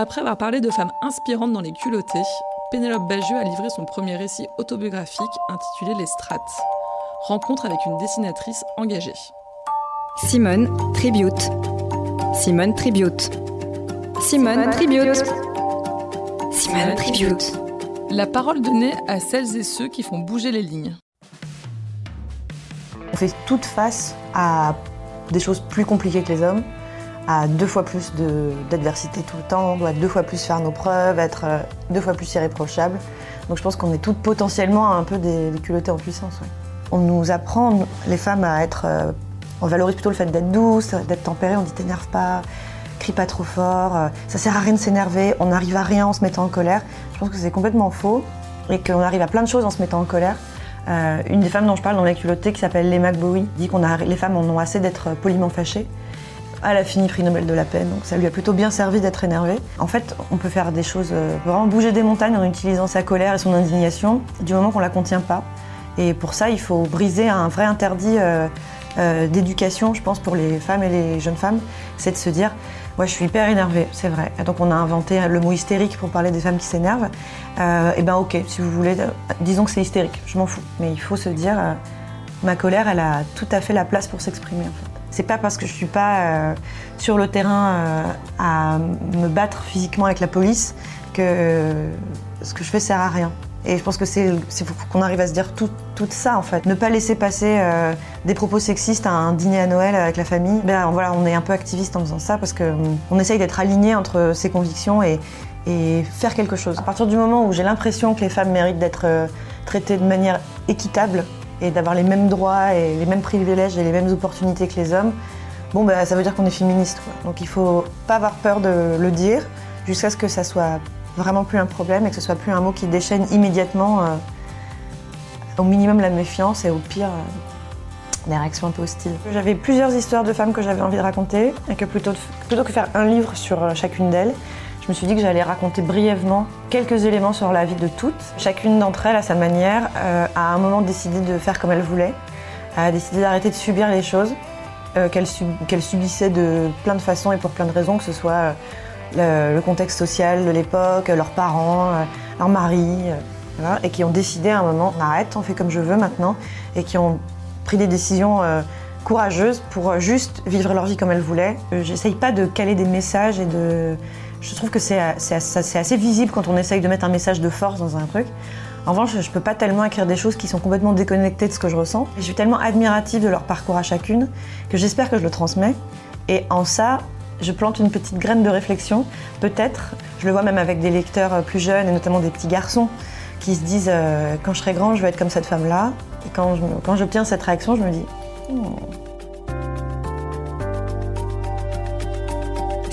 Après avoir parlé de femmes inspirantes dans les culottés, Pénélope Bagieux a livré son premier récit autobiographique intitulé Les Strates. Rencontre avec une dessinatrice engagée. Simone Tribute. Simone Tribute. Simone Tribute. Simone Tribute. La parole donnée à celles et ceux qui font bouger les lignes. On fait toute face à des choses plus compliquées que les hommes, à deux fois plus d'adversité tout le temps, on doit deux fois plus faire nos preuves, être euh, deux fois plus irréprochable. Donc je pense qu'on est toutes potentiellement un peu des, des culottés en puissance. On nous apprend, les femmes, à être. euh, on valorise plutôt le fait d'être douce, d'être tempérée, on dit t'énerve pas, crie pas trop fort, euh, ça sert à rien de s'énerver, on n'arrive à rien en se mettant en colère. Je pense que c'est complètement faux et qu'on arrive à plein de choses en se mettant en colère. Une des femmes dont je parle dans les culottés, qui s'appelle Lema Bowie, dit qu'on les femmes en ont assez d'être poliment fâchées. Elle a fini prix Nobel de la paix, donc ça lui a plutôt bien servi d'être énervée. En fait, on peut faire des choses, euh, vraiment bouger des montagnes en utilisant sa colère et son indignation, du moment qu'on la contient pas. Et pour ça, il faut briser un vrai interdit euh, euh, d'éducation, je pense, pour les femmes et les jeunes femmes, c'est de se dire Ouais, je suis hyper énervée, c'est vrai. Donc on a inventé le mot hystérique pour parler des femmes qui s'énervent. Euh, et ben ok, si vous voulez, disons que c'est hystérique, je m'en fous. Mais il faut se dire, ma colère, elle a tout à fait la place pour s'exprimer. C'est pas parce que je suis pas euh, sur le terrain euh, à me battre physiquement avec la police que euh, ce que je fais sert à rien. Et je pense que c'est qu'on arrive à se dire tout, tout ça en fait. Ne pas laisser passer des propos sexistes à un dîner à Noël avec la famille. Ben voilà, on est un peu activiste en faisant ça parce que hum, on essaye d'être aligné entre ses convictions et, faire quelque chose. À partir du moment où j'ai l'impression que les femmes méritent d'être traitées de manière équitable et d'avoir les mêmes droits et les mêmes privilèges et les mêmes opportunités que les hommes, bon ben ça veut dire qu'on est féministe. quoi. Donc il faut pas avoir peur de le dire jusqu'à ce que ça soit vraiment plus un problème et que ce soit plus un mot qui déchaîne immédiatement euh, au minimum la méfiance et au pire euh, des réactions un peu hostiles. J'avais plusieurs histoires de femmes que j'avais envie de raconter et que plutôt, plutôt que faire un livre sur euh, chacune d'elles, je me suis dit que j'allais raconter brièvement quelques éléments sur la vie de toutes. Chacune d'entre elles, à sa manière, euh, a à un moment décidé de faire comme elle voulait, a décidé d'arrêter de subir les choses euh, qu'elle sub- qu'elle subissait de plein de façons et pour plein de raisons, que ce soit euh, le, contexte social de l'époque, leurs parents, euh, leur mari, et qui ont décidé à un moment, arrête, on fait comme je veux maintenant, et qui ont pris des décisions courageuses pour juste vivre leur vie comme elles voulaient. J'essaye pas de caler des messages et de... Je trouve que c'est assez visible quand on essaye de mettre un message de force dans un truc. En revanche, je peux pas tellement écrire des choses qui sont complètement déconnectées de ce que je ressens. Je suis tellement admirative de leur parcours à chacune que j'espère que je le transmets. Et en ça, je plante une petite graine de réflexion, peut-être. Je le vois même avec des lecteurs euh, plus jeunes et notamment des petits garçons qui se disent euh, quand je serai grand, je vais être comme cette femme-là. Et quand j'obtiens cette réaction, je me dis Hmm,